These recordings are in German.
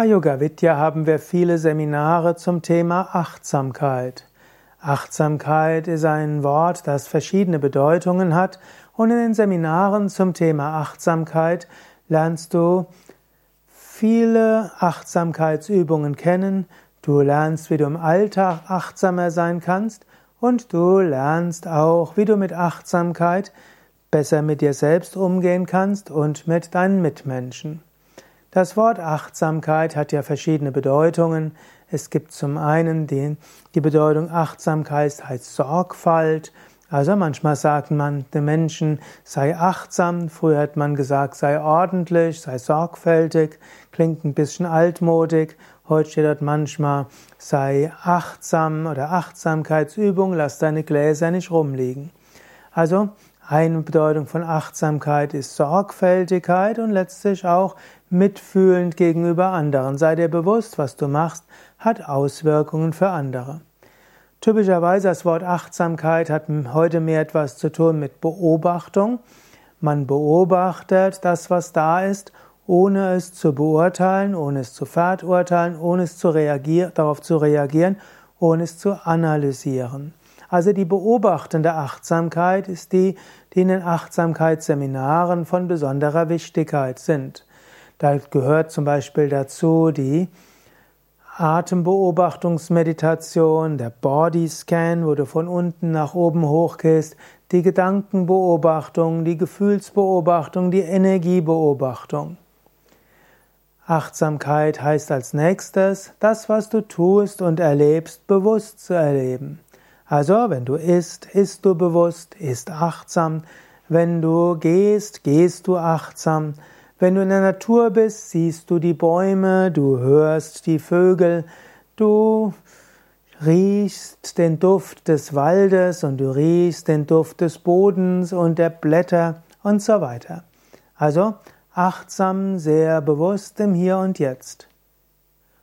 Bei Yoga Vidya haben wir viele Seminare zum Thema Achtsamkeit. Achtsamkeit ist ein Wort, das verschiedene Bedeutungen hat und in den Seminaren zum Thema Achtsamkeit lernst du viele Achtsamkeitsübungen kennen, du lernst, wie du im Alltag achtsamer sein kannst und du lernst auch, wie du mit Achtsamkeit besser mit dir selbst umgehen kannst und mit deinen Mitmenschen. Das Wort Achtsamkeit hat ja verschiedene Bedeutungen. Es gibt zum einen die, die Bedeutung Achtsamkeit heißt Sorgfalt. Also manchmal sagt man den Menschen, sei achtsam. Früher hat man gesagt, sei ordentlich, sei sorgfältig. Klingt ein bisschen altmodig. Heute steht dort manchmal, sei achtsam oder Achtsamkeitsübung, lass deine Gläser nicht rumliegen. Also eine Bedeutung von Achtsamkeit ist Sorgfältigkeit und letztlich auch mitfühlend gegenüber anderen. Sei dir bewusst, was du machst, hat Auswirkungen für andere. Typischerweise das Wort Achtsamkeit hat heute mehr etwas zu tun mit Beobachtung. Man beobachtet das, was da ist, ohne es zu beurteilen, ohne es zu verurteilen, ohne es zu darauf zu reagieren, ohne es zu analysieren. Also die beobachtende Achtsamkeit ist die, die in den Achtsamkeitsseminaren von besonderer Wichtigkeit sind. Da gehört zum Beispiel dazu die Atembeobachtungsmeditation, der Bodyscan, wo du von unten nach oben hochgehst, die Gedankenbeobachtung, die Gefühlsbeobachtung, die Energiebeobachtung. Achtsamkeit heißt als nächstes, das, was du tust und erlebst, bewusst zu erleben. Also, wenn du isst, isst du bewusst, isst achtsam. Wenn du gehst, gehst du achtsam. Wenn du in der Natur bist, siehst du die Bäume, du hörst die Vögel, du riechst den Duft des Waldes und du riechst den Duft des Bodens und der Blätter und so weiter. Also achtsam, sehr bewusst im Hier und Jetzt.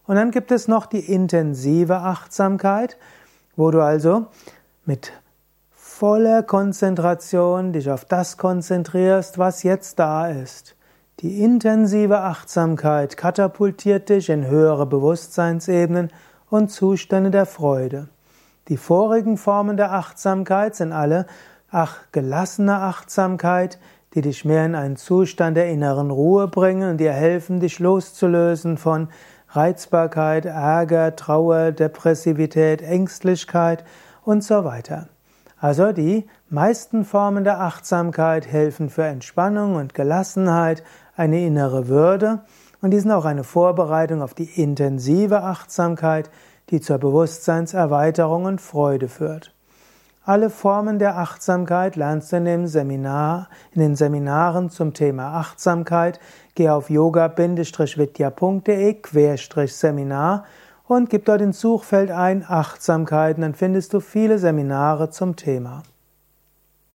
Und dann gibt es noch die intensive Achtsamkeit, wo du also mit voller Konzentration dich auf das konzentrierst, was jetzt da ist. Die intensive Achtsamkeit katapultiert dich in höhere Bewusstseinsebenen und Zustände der Freude. Die vorigen Formen der Achtsamkeit sind alle ach, gelassene Achtsamkeit, die dich mehr in einen Zustand der inneren Ruhe bringen und dir helfen, dich loszulösen von Reizbarkeit, Ärger, Trauer, Depressivität, Ängstlichkeit und so weiter. Also die meisten Formen der Achtsamkeit helfen für Entspannung und Gelassenheit, eine innere Würde und die sind auch eine Vorbereitung auf die intensive Achtsamkeit, die zur Bewusstseinserweiterung und Freude führt. Alle Formen der Achtsamkeit lernst du in dem Seminar, in den Seminaren zum Thema Achtsamkeit. Geh auf yoga-vidya.de-seminar und gib dort ins Suchfeld ein Achtsamkeit, dann findest du viele Seminare zum Thema.